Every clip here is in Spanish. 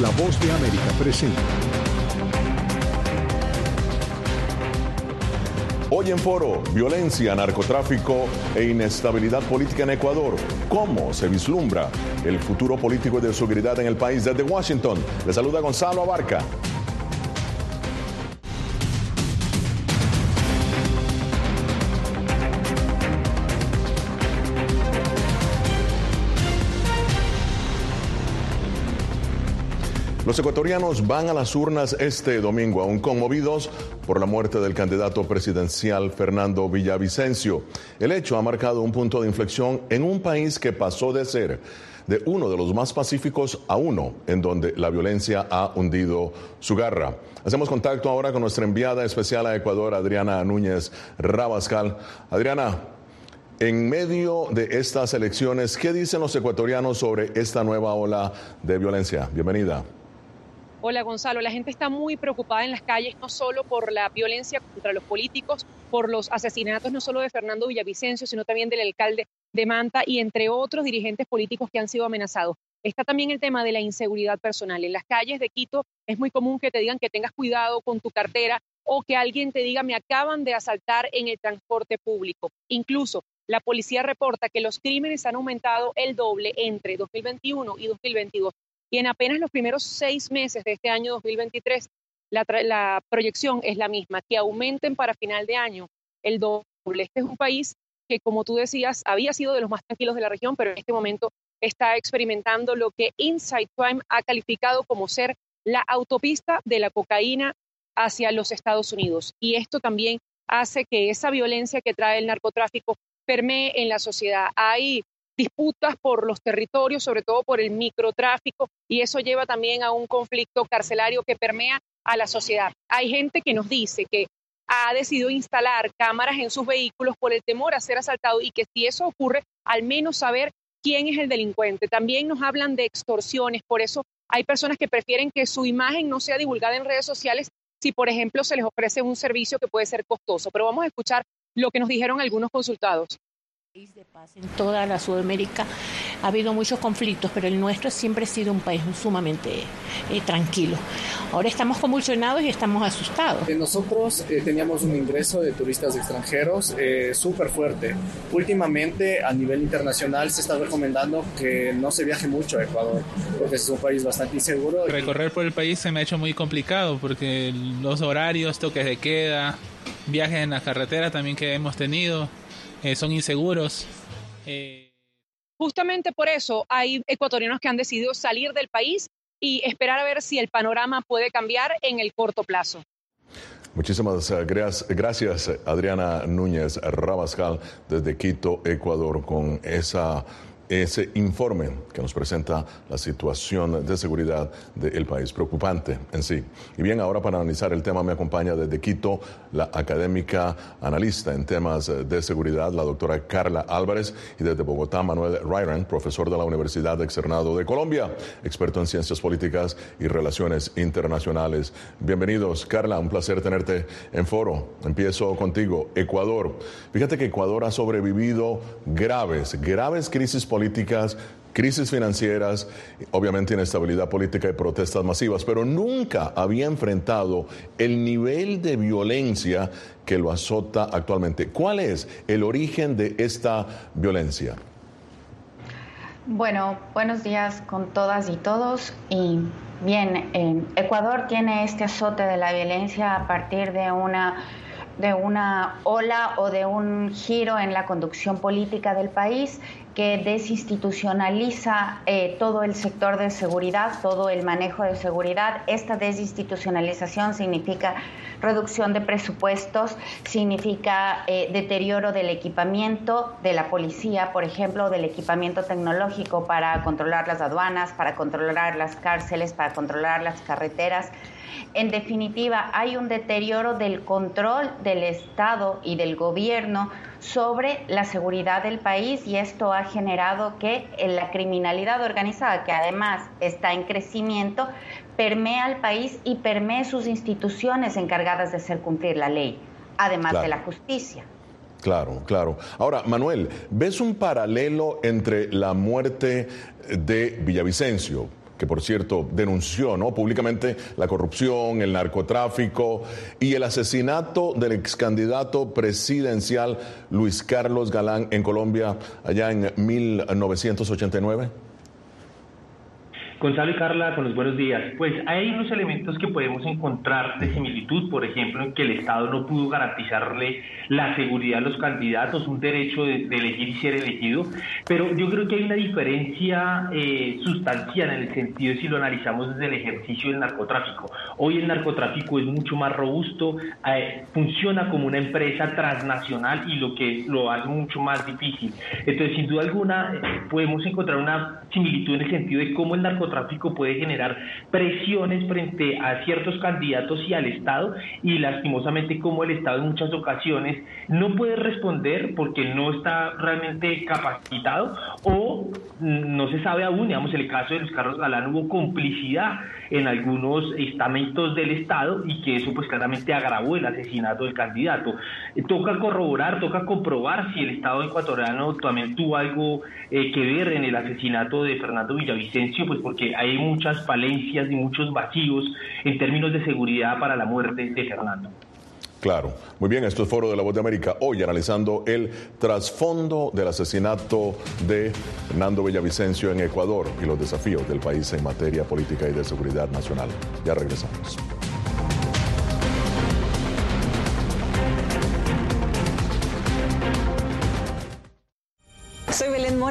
La voz de América presenta. Hoy en foro, violencia, narcotráfico e inestabilidad política en Ecuador. ¿Cómo se vislumbra el futuro político y de seguridad en el país? Desde Washington, le saluda Gonzalo Abarca. Los ecuatorianos van a las urnas este domingo, aún conmovidos por la muerte del candidato presidencial Fernando Villavicencio. El hecho ha marcado un punto de inflexión en un país que pasó de ser de uno de los más pacíficos a uno en donde la violencia ha hundido su garra. Hacemos contacto ahora con nuestra enviada especial a Ecuador, Adriana Núñez Rabascal. Adriana, en medio de estas elecciones, ¿qué dicen los ecuatorianos sobre esta nueva ola de violencia? Bienvenida. Hola Gonzalo, la gente está muy preocupada en las calles, no solo por la violencia contra los políticos, por los asesinatos no solo de Fernando Villavicencio, sino también del alcalde de Manta y entre otros dirigentes políticos que han sido amenazados. Está también el tema de la inseguridad personal. En las calles de Quito es muy común que te digan que tengas cuidado con tu cartera o que alguien te diga me acaban de asaltar en el transporte público. Incluso la policía reporta que los crímenes han aumentado el doble entre 2021 y 2022. Y en apenas los primeros seis meses de este año 2023, la, proyección es la misma, que aumenten para final de año el doble. Este es un país que, como tú decías, había sido de los más tranquilos de la región, pero en este momento está experimentando lo que Inside Crime ha calificado como ser la autopista de la cocaína hacia los Estados Unidos. Y esto también hace que esa violencia que trae el narcotráfico permee en la sociedad. Hay disputas por los territorios, sobre todo por el microtráfico, y eso lleva también a un conflicto carcelario que permea a la sociedad. Hay gente que nos dice que ha decidido instalar cámaras en sus vehículos por el temor a ser asaltado y que si eso ocurre, al menos saber quién es el delincuente. También nos hablan de extorsiones, por eso hay personas que prefieren que su imagen no sea divulgada en redes sociales si, por ejemplo, se les ofrece un servicio que puede ser costoso. Pero vamos a escuchar lo que nos dijeron algunos consultados de paz en toda la Sudamérica ha habido muchos conflictos, pero el nuestro siempre ha sido un país sumamente eh, tranquilo. Ahora estamos convulsionados y estamos asustados. Eh, nosotros eh, teníamos un ingreso de turistas extranjeros súper fuerte. Últimamente, a nivel internacional, se está recomendando que no se viaje mucho a Ecuador, porque es un país bastante inseguro. Recorrer por el país se me ha hecho muy complicado, porque los horarios, toques de queda, viajes en la carretera también que hemos tenido eh, son inseguros. Eh, Justamente por eso hay ecuatorianos que han decidido salir del país y esperar a ver si el panorama puede cambiar en el corto plazo. Muchísimas eh, gracias, Adriana Núñez Rabascal, desde Quito, Ecuador, con esa ese informe que nos presenta la situación de seguridad del país, preocupante en sí. Y bien, ahora para analizar el tema me acompaña desde Quito la académica analista en temas de seguridad, la doctora Carla Álvarez, y desde Bogotá Manuel Ryran, profesor de la Universidad Externado de Colombia, experto en ciencias políticas y relaciones internacionales. Bienvenidos, Carla, un placer tenerte en foro. Empiezo contigo, Ecuador. Fíjate que Ecuador ha sobrevivido graves, graves crisis políticas, crisis financieras, obviamente inestabilidad política y protestas masivas, pero nunca había enfrentado el nivel de violencia que lo azota actualmente. ¿Cuál es el origen de esta violencia? Bueno, buenos días con todas y todos. Y bien, Ecuador tiene este azote de la violencia a partir de una de una ola o de un giro en la conducción política del país que desinstitucionaliza eh, todo el sector de seguridad, todo el manejo de seguridad. Esta desinstitucionalización significa reducción de presupuestos, significa eh, deterioro del equipamiento de la policía, por ejemplo, del equipamiento tecnológico para controlar las aduanas, para controlar las cárceles, para controlar las carreteras. En definitiva, hay un deterioro del control del Estado y del gobierno sobre la seguridad del país y esto ha generado que la criminalidad organizada, que además está en crecimiento, permea al país y permee sus instituciones encargadas de hacer cumplir la ley, además de la justicia. Claro, claro. Ahora, Manuel, ¿ves un paralelo entre la muerte de Villavicencio? Que por cierto denunció ¿no? públicamente la corrupción, el narcotráfico y el asesinato del ex candidato presidencial Luis Carlos Galán en Colombia allá en 1989? Gonzalo y Carla, con los buenos días. Pues hay unos elementos que podemos encontrar de similitud, por ejemplo, en que el Estado no pudo garantizarle la seguridad a los candidatos, un derecho de, elegir y ser elegido, pero yo creo que hay una diferencia eh, sustancial en el sentido de si lo analizamos desde el ejercicio del narcotráfico. Hoy el narcotráfico es mucho más robusto, eh, funciona como una empresa transnacional y lo que lo hace mucho más difícil. Entonces, sin duda alguna, eh, podemos encontrar una similitud en el sentido de cómo el narcotráfico tráfico puede generar presiones frente a ciertos candidatos y al Estado y lastimosamente como el Estado en muchas ocasiones no puede responder porque no está realmente capacitado o no se sabe aún, digamos, en el caso de los Carlos Galán hubo complicidad en algunos estamentos del Estado y que eso pues claramente agravó el asesinato del candidato. Toca corroborar, toca comprobar si el Estado ecuatoriano también tuvo algo eh, que ver en el asesinato de Fernando Villavicencio, pues porque hay muchas falencias y muchos vacíos en términos de seguridad para la muerte de Fernando. Claro. Muy bien, esto es Foro de la Voz de América. Hoy analizando el trasfondo del asesinato de Fernando Villavicencio en Ecuador y los desafíos del país en materia política y de seguridad nacional. Ya regresamos.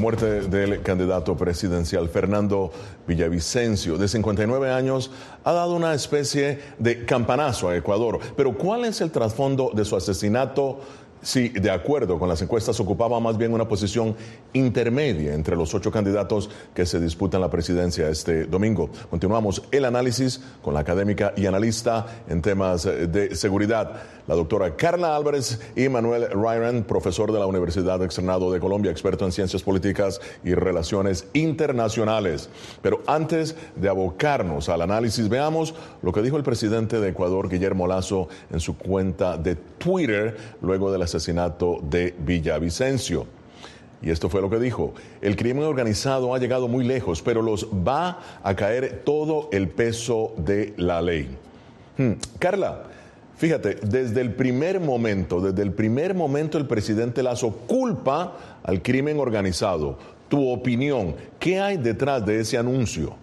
Muerte del candidato presidencial Fernando Villavicencio, de 59 años, ha dado una especie de campanazo a Ecuador. Pero ¿cuál es el trasfondo de su asesinato? Sí, de acuerdo con las encuestas, ocupaba más bien una posición intermedia entre los ocho candidatos que se disputan la presidencia este domingo. Continuamos el análisis con la académica y analista en temas de seguridad, la doctora Carla Álvarez y Manuel Ryan, profesor de la Universidad Externado de Colombia, experto en ciencias políticas y relaciones internacionales. Pero antes de abocarnos al análisis, veamos lo que dijo el presidente de Ecuador, Guillermo Lazo, en su cuenta de Twitter luego de la asesinato de Villavicencio. Y esto fue lo que dijo. El crimen organizado ha llegado muy lejos, pero los va a caer todo el peso de la ley. Hmm. Carla, fíjate, desde el primer momento, desde el primer momento el presidente Lazo culpa al crimen organizado. Tu opinión, ¿qué hay detrás de ese anuncio?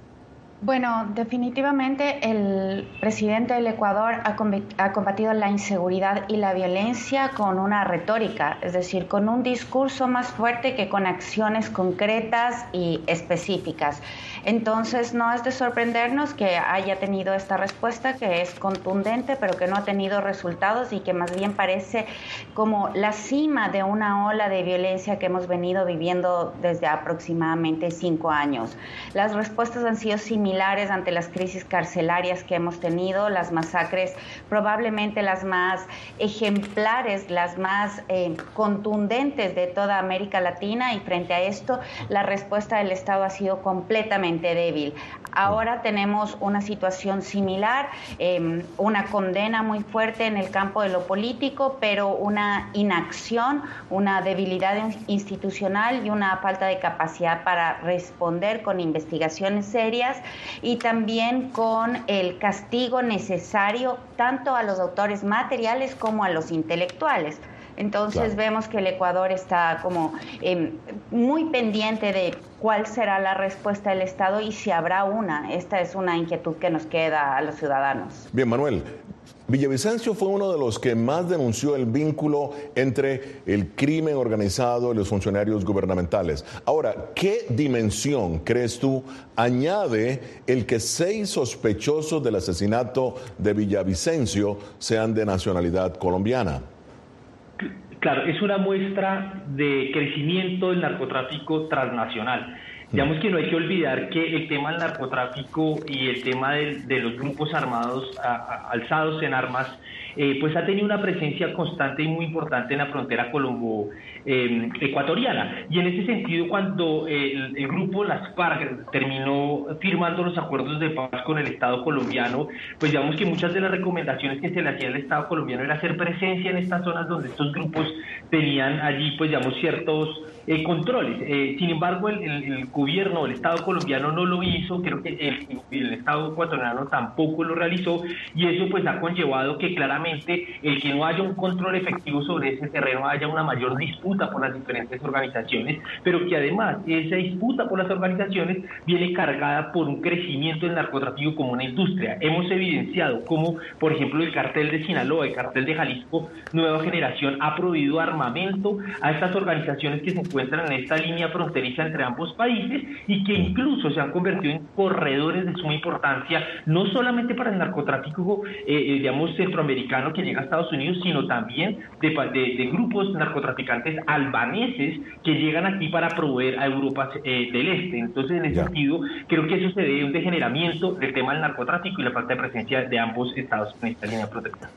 Bueno, definitivamente el presidente del Ecuador ha, combatido la inseguridad y la violencia con una retórica, es decir, con un discurso más fuerte que con acciones concretas y específicas. Entonces, no es de sorprendernos que haya tenido esta respuesta que es contundente, pero que no ha tenido resultados y que más bien parece como la cima de una ola de violencia que hemos venido viviendo desde aproximadamente cinco años. Las respuestas han sido similares ante las crisis carcelarias que hemos tenido, las masacres probablemente las más ejemplares, las más eh, contundentes de toda América Latina y frente a esto la respuesta del Estado ha sido completamente débil. Ahora tenemos una situación similar, em, una condena muy fuerte en el campo de lo político, pero una inacción, una debilidad institucional y una falta de capacidad para responder con investigaciones serias y también con el castigo necesario tanto a los autores materiales como a los intelectuales. Entonces vemos que el Ecuador está como em, muy pendiente de cuál será la respuesta del Estado y si habrá una. Esta es una inquietud que nos queda a los ciudadanos. Bien, Manuel. Villavicencio fue uno de los que más denunció el vínculo entre el crimen organizado y los funcionarios gubernamentales. Ahora, ¿qué dimensión crees tú añade el que seis sospechosos del asesinato de Villavicencio sean de nacionalidad colombiana? Claro, es una muestra de crecimiento del narcotráfico transnacional. Digamos que no hay que olvidar que el tema del narcotráfico y el tema de, los grupos armados alzados en armas eh, pues ha tenido una presencia constante y muy importante en la frontera colombo-ecuatoriana. Y en ese sentido, cuando el, grupo Las FARC terminó firmando los acuerdos de paz con el Estado colombiano, pues digamos que muchas de las recomendaciones que se le hacía al Estado colombiano era hacer presencia en estas zonas donde estos grupos tenían allí, pues digamos, ciertos eh, controles. Eh, sin embargo, el, el, gobierno, el Estado colombiano no lo hizo, creo que el, el, Estado ecuatoriano tampoco lo realizó y eso pues ha conllevado que claramente el que no haya un control efectivo sobre ese terreno haya una mayor disputa por las diferentes organizaciones, pero que además esa disputa por las organizaciones viene cargada por un crecimiento del narcotráfico como una industria. Hemos evidenciado cómo, por ejemplo, el cartel de Sinaloa, el cartel de Jalisco, Nueva Generación, ha prohibido armamento a estas organizaciones que se encuentran encuentran en esta línea fronteriza entre ambos países y que incluso se han convertido en corredores de suma importancia, no solamente para el narcotráfico, eh, eh, digamos, centroamericano que llega a Estados Unidos, sino también de, de, grupos narcotraficantes albaneses que llegan aquí para proveer a Europa eh, del Este. Entonces, en ese sentido, creo que eso se debe a un degeneramiento del tema del narcotráfico y la falta de presencia de ambos estados en esta línea protectora.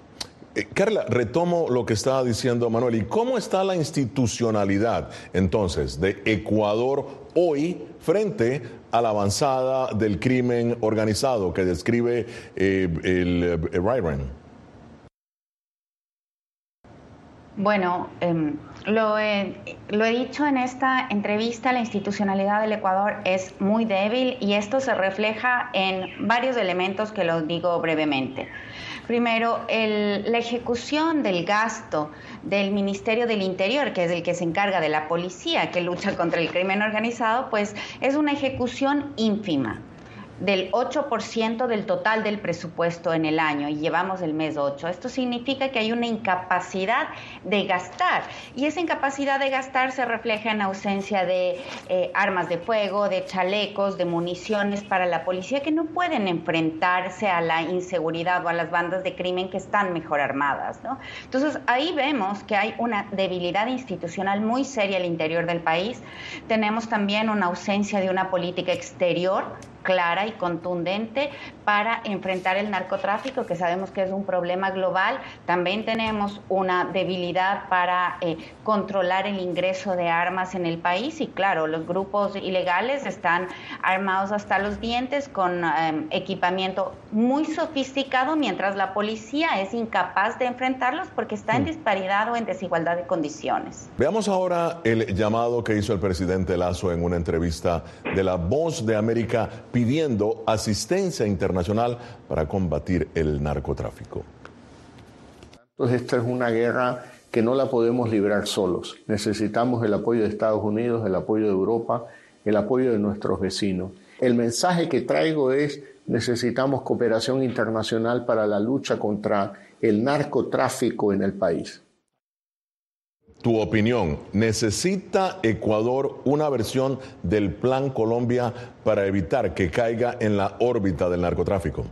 Eh, Carla, retomo lo que estaba diciendo Manuel. ¿Y cómo está la institucionalidad entonces de Ecuador hoy frente a la avanzada del crimen organizado que describe eh, el eh, Bueno, em, lo, lo, he dicho en esta entrevista, la institucionalidad del Ecuador es muy débil y esto se refleja en varios elementos que los digo brevemente. Primero, la ejecución del gasto del Ministerio del Interior, que es el que se encarga de la policía que lucha contra el crimen organizado, pues es una ejecución ínfima del 8% del total del presupuesto en el año y llevamos el mes 8. Esto significa que hay una incapacidad de gastar y esa incapacidad de gastar se refleja en ausencia de eh, armas de fuego, de chalecos, de municiones para la policía que no pueden enfrentarse a la inseguridad o a las bandas de crimen que están mejor armadas. ¿no? Entonces ahí vemos que hay una debilidad institucional muy seria al interior del país. Tenemos también una ausencia de una política exterior clara y contundente para enfrentar el narcotráfico, que sabemos que es un problema global. También tenemos una debilidad para eh, controlar el ingreso de armas en el país y claro, los grupos ilegales están armados hasta los dientes con em, equipamiento muy sofisticado, mientras la policía es incapaz de enfrentarlos porque está en mm. disparidad o en desigualdad de condiciones. Veamos ahora el llamado que hizo el presidente Lazo en una entrevista de La Voz de América pidiendo asistencia internacional para combatir el narcotráfico. Entonces esta es una guerra que no la podemos librar solos. Necesitamos el apoyo de Estados Unidos, el apoyo de Europa, el apoyo de nuestros vecinos. El mensaje que traigo es necesitamos cooperación internacional para la lucha contra el narcotráfico en el país. Tu opinión, ¿necesita Ecuador una versión del Plan Colombia para evitar que caiga en la órbita del narcotráfico?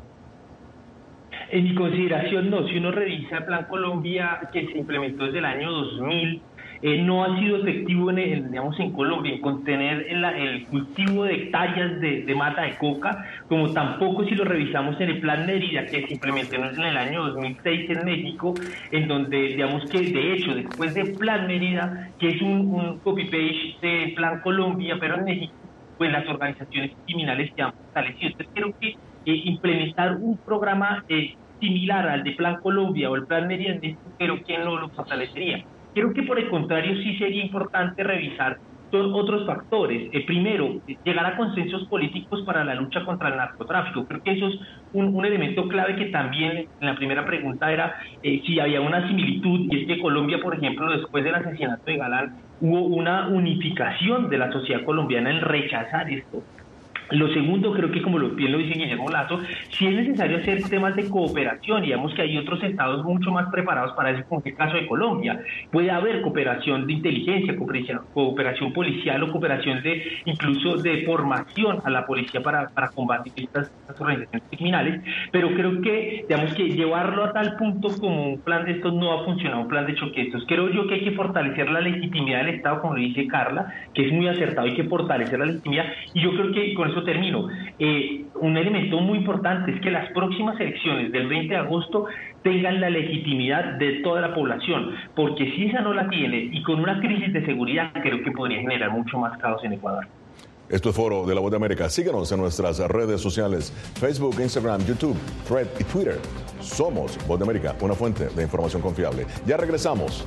En mi consideración, no. Si uno revisa el Plan Colombia que se implementó desde el año 2000, eh, no ha sido efectivo en, digamos, en Colombia en contener el, cultivo de hectáreas de, mata de coca, como tampoco si lo revisamos en el Plan Mérida, que se implementó en el año 2006 en México, en donde, digamos que de hecho, después del Plan Mérida, que es un, copy-page del Plan Colombia, pero en México, pues las organizaciones criminales se han fortalecido. Entonces creo que eh, implementar un programa eh, similar al de Plan Colombia o el Plan Mérida, pero ¿quién no lo fortalecería? Creo que por el contrario sí sería importante revisar otros factores. Eh, primero, llegar a consensos políticos para la lucha contra el narcotráfico. Creo que eso es un, elemento clave que también en la primera pregunta era eh, si había una similitud, y es que Colombia, por ejemplo, después del asesinato de Galán, hubo una unificación de la sociedad colombiana en rechazar esto. Lo segundo, creo que como lo, bien lo dice Guillermo Lazo, si es necesario hacer temas de cooperación, digamos que hay otros estados mucho más preparados para eso, como el caso de Colombia. Puede haber cooperación de inteligencia, cooperación, policial o cooperación de incluso de formación a la policía para, para combatir estas, organizaciones criminales, pero creo que, digamos que llevarlo a tal punto como un plan de estos no ha funcionado, un plan de choque estos. Creo yo que hay que fortalecer la legitimidad del Estado, como lo dice Carla, que es muy acertado, hay que fortalecer la legitimidad, y yo creo que con eso termino. Eh, un elemento muy importante es que las próximas elecciones del 20 de agosto tengan la legitimidad de toda la población, porque si esa no la tiene y con una crisis de seguridad, creo que podría generar mucho más caos en Ecuador. Esto es Foro de la Voz de América. Síguenos en nuestras redes sociales, Facebook, Instagram, YouTube, Thread y Twitter. Somos Voz de América, una fuente de información confiable. Ya regresamos.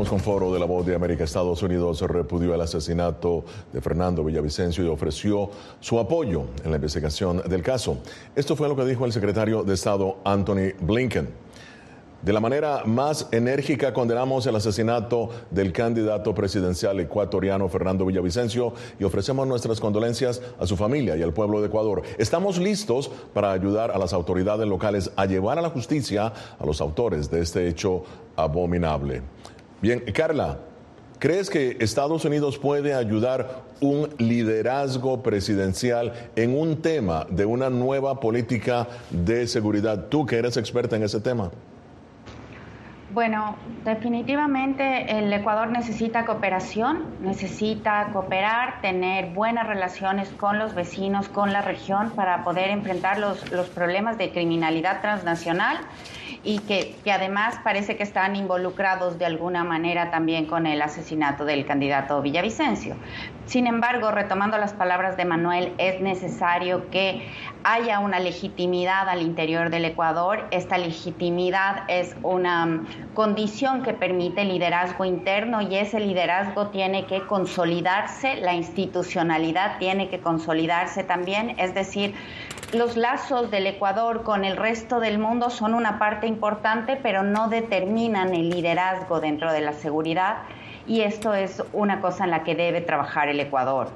Continuamos con Foro de la Voz de América. Estados Unidos repudió el asesinato de Fernando Villavicencio y ofreció su apoyo en la investigación del caso. Esto fue lo que dijo el secretario de Estado Anthony Blinken. De la manera más enérgica condenamos el asesinato del candidato presidencial ecuatoriano Fernando Villavicencio y ofrecemos nuestras condolencias a su familia y al pueblo de Ecuador. Estamos listos para ayudar a las autoridades locales a llevar a la justicia a los autores de este hecho abominable. Bien, Carla, ¿Crees que Estados Unidos puede ayudar un liderazgo presidencial en un tema de una nueva política de seguridad? Tú que eres experta en ese tema. Bueno, definitivamente el Ecuador necesita cooperación, necesita cooperar, tener buenas relaciones con los vecinos, con la región para poder enfrentar los, los problemas de criminalidad transnacional y que, además parece que están involucrados de alguna manera también con el asesinato del candidato Villavicencio. Sin embargo, retomando las palabras de Manuel, es necesario que haya una legitimidad al interior del Ecuador. Esta legitimidad es una condición que permite liderazgo interno y ese liderazgo tiene que consolidarse, la institucionalidad tiene que consolidarse también, es decir, los lazos del Ecuador con el resto del mundo son una parte importante, pero no determinan el liderazgo dentro de la seguridad y esto es una cosa en la que debe trabajar el Ecuador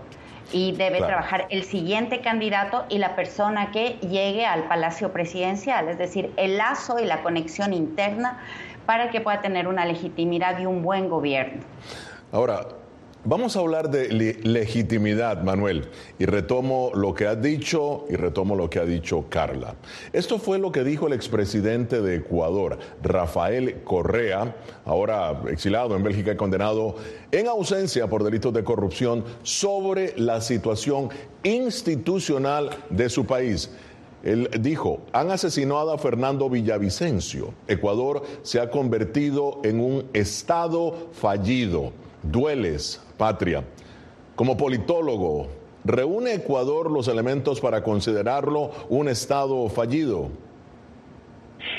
y debe trabajar el siguiente candidato y la persona que llegue al Palacio Presidencial, es decir, el lazo y la conexión interna para que pueda tener una legitimidad y un buen gobierno. Ahora, Vamos a hablar de legitimidad, Manuel, y retomo lo que ha dicho y retomo lo que ha dicho Carla. Esto fue lo que dijo el expresidente de Ecuador, Rafael Correa, ahora exilado en Bélgica y condenado en ausencia por delitos de corrupción, sobre la situación institucional de su país. Él dijo, han asesinado a Fernando Villavicencio. Ecuador se ha convertido en un estado fallido. Dueles, patria. Como politólogo, ¿reúne Ecuador los elementos para considerarlo un Estado fallido?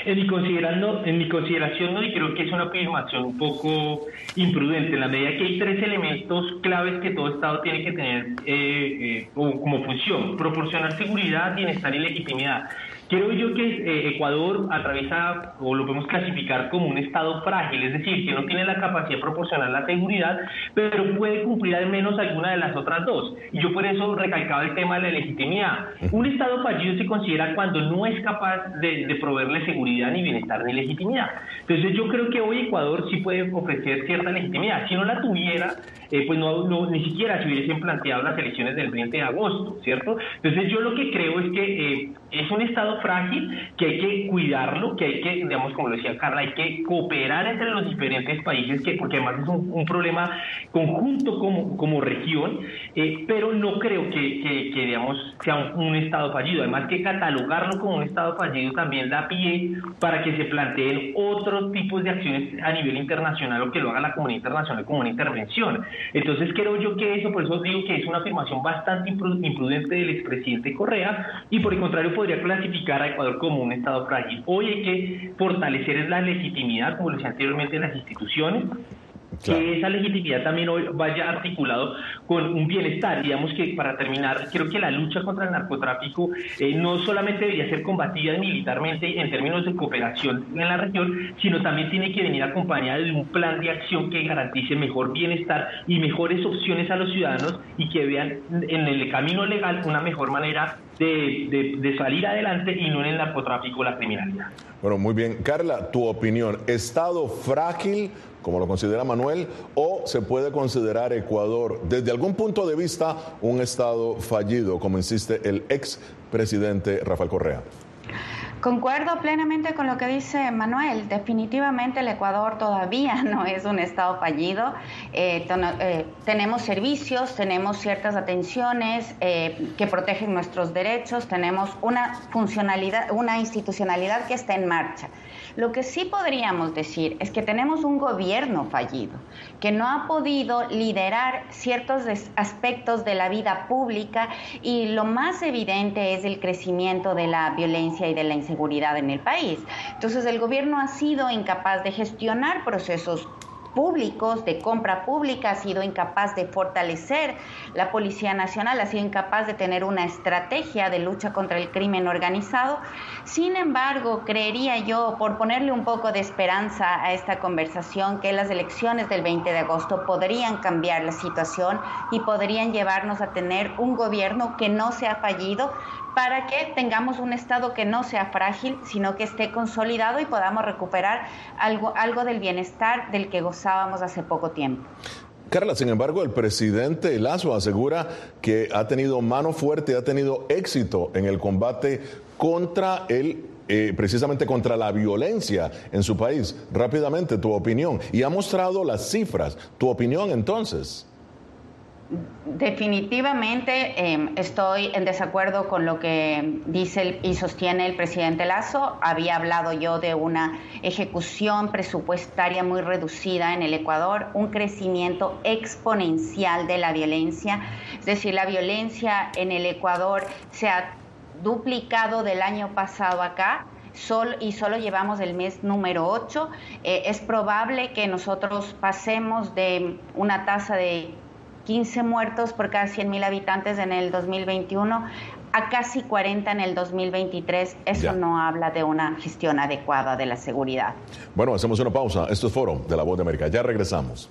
En mi, considerando, en mi consideración no, y creo que es una afirmación un poco imprudente, en la medida que hay tres elementos claves que todo Estado tiene que tener eh, eh, como función, proporcionar seguridad, bienestar y legitimidad. Creo yo que eh, Ecuador atraviesa o lo podemos clasificar como un estado frágil, es decir, que no tiene la capacidad de proporcionar la seguridad, pero puede cumplir al menos alguna de las otras dos. Y yo por eso recalcaba el tema de la legitimidad. Un estado fallido se considera cuando no es capaz de proveerle seguridad ni bienestar ni legitimidad. Entonces yo creo que hoy Ecuador sí puede ofrecer cierta legitimidad. Si no la tuviera, eh, pues no, ni siquiera se hubiesen planteado las elecciones del 20 de agosto, ¿cierto? Entonces yo lo que creo es que eh, es un estado frágil, que hay que cuidarlo, que hay que, digamos, como lo decía Carla, hay que cooperar entre los diferentes países, que porque además es un, problema conjunto como, como región, eh, pero no creo que, que, digamos, sea un, Estado fallido. Además que catalogarlo como un Estado fallido también da pie para que se planteen otros tipos de acciones a nivel internacional o que lo haga la comunidad internacional como una intervención. Entonces creo yo que eso, por eso digo que es una afirmación bastante imprudente del expresidente Correa y por el contrario podría clasificar a Ecuador como un Estado frágil. Hoy hay que fortalecer la legitimidad, como lo decía anteriormente, en las instituciones, que esa legitimidad también hoy vaya articulado con un bienestar. Digamos que para terminar, creo que la lucha contra el narcotráfico eh, no solamente debería ser combatida militarmente en términos de cooperación en la región, sino también tiene que venir acompañada de un plan de acción que garantice mejor bienestar y mejores opciones a los ciudadanos y que vean en el camino legal una mejor manera de, de, salir adelante y no en el narcotráfico o la criminalidad. Bueno, muy bien. Carla, tu opinión, ¿Estado frágil, como lo considera Manuel, o se puede considerar Ecuador, desde algún punto de vista, un Estado fallido, como insiste el ex presidente Rafael Correa? Concuerdo plenamente con lo que dice Manuel. Definitivamente el Ecuador todavía no es un estado fallido. Eh, eh, tenemos servicios, tenemos ciertas atenciones eh, que protegen nuestros derechos, tenemos una funcionalidad, una institucionalidad que está en marcha. Lo que sí podríamos decir es que tenemos un gobierno fallido, que no ha podido liderar ciertos aspectos de la vida pública y lo más evidente es el crecimiento de la violencia y de la inseguridad en el país. Entonces el gobierno ha sido incapaz de gestionar procesos públicos, de compra pública, ha sido incapaz de fortalecer la Policía Nacional, ha sido incapaz de tener una estrategia de lucha contra el crimen organizado. Sin embargo, creería yo, por ponerle un poco de esperanza a esta conversación, que las elecciones del 20 de agosto podrían cambiar la situación y podrían llevarnos a tener un gobierno que no sea fallido, para que tengamos un Estado que no sea frágil, sino que esté consolidado y podamos recuperar algo, algo del bienestar del que gozábamos hace poco tiempo. Carla, sin embargo, el presidente Lazo asegura que ha tenido mano fuerte, ha tenido éxito en el combate contra el eh, precisamente contra la violencia en su país. Rápidamente, tu opinión. Y ha mostrado las cifras. Tu opinión entonces. Definitivamente em, estoy en desacuerdo con lo que dice y sostiene el presidente Lazo. Había hablado yo de una ejecución presupuestaria muy reducida en el Ecuador, un crecimiento exponencial de la violencia. Es decir, la violencia en el Ecuador se ha duplicado del año pasado acá. y solo llevamos el mes número 8. Eh, es probable que nosotros pasemos de una tasa de 15 muertos por cada 100.000 habitantes en el 2021 a casi 40 en el 2023. Eso no habla de una gestión adecuada de la seguridad. Bueno, hacemos una pausa. Esto es Foro de la Voz de América. Ya regresamos.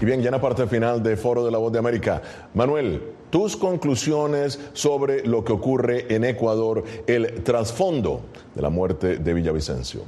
Y bien, ya en la parte final de Foro de la Voz de América, Manuel, tus conclusiones sobre lo que ocurre en Ecuador, el trasfondo de la muerte de Villavicencio.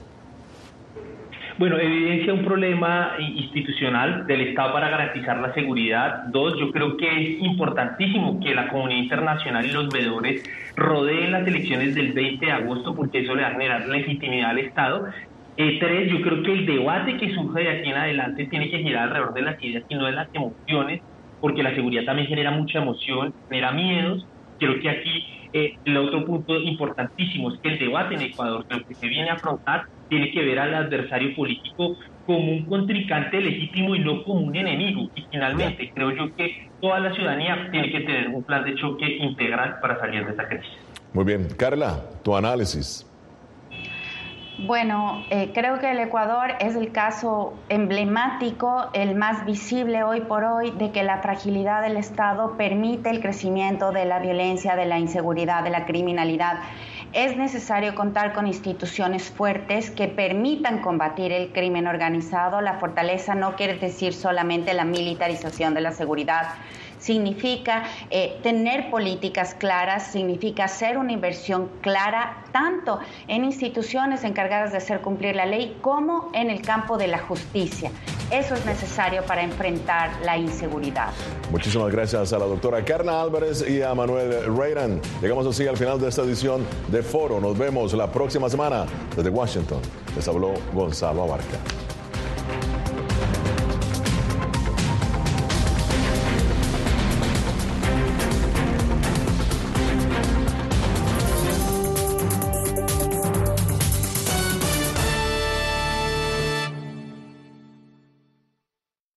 Bueno, evidencia un problema institucional del Estado para garantizar la seguridad. Dos, yo creo que es importantísimo que la comunidad internacional y los veedores rodeen las elecciones del 20 de agosto porque eso le va a generar legitimidad al Estado. Eh, tres, yo creo que el debate que surge de aquí en adelante tiene que girar alrededor de las ideas y no de las emociones, porque la seguridad también genera mucha emoción, genera miedos. Creo que aquí eh, el otro punto importantísimo es que el debate en Ecuador, lo que se viene a afrontar, tiene que ver al adversario político como un contrincante legítimo y no como un enemigo. Y finalmente, creo yo que toda la ciudadanía tiene que tener un plan de choque integral para salir de esta crisis. Muy bien. Carla, tu análisis. Bueno, eh, creo que el Ecuador es el caso emblemático, el más visible hoy por hoy, de que la fragilidad del Estado permite el crecimiento de la violencia, de la inseguridad, de la criminalidad. Es necesario contar con instituciones fuertes que permitan combatir el crimen organizado. La fortaleza no quiere decir solamente la militarización de la seguridad, significa eh, tener políticas claras, significa hacer una inversión clara tanto en instituciones encargadas de hacer cumplir la ley como en el campo de la justicia. Eso es necesario para enfrentar la inseguridad. Muchísimas gracias a la doctora Carla Álvarez y a Manuel Reiran. Llegamos así al final de esta edición de Foro. Nos vemos la próxima semana desde Washington. Les habló Gonzalo Abarca.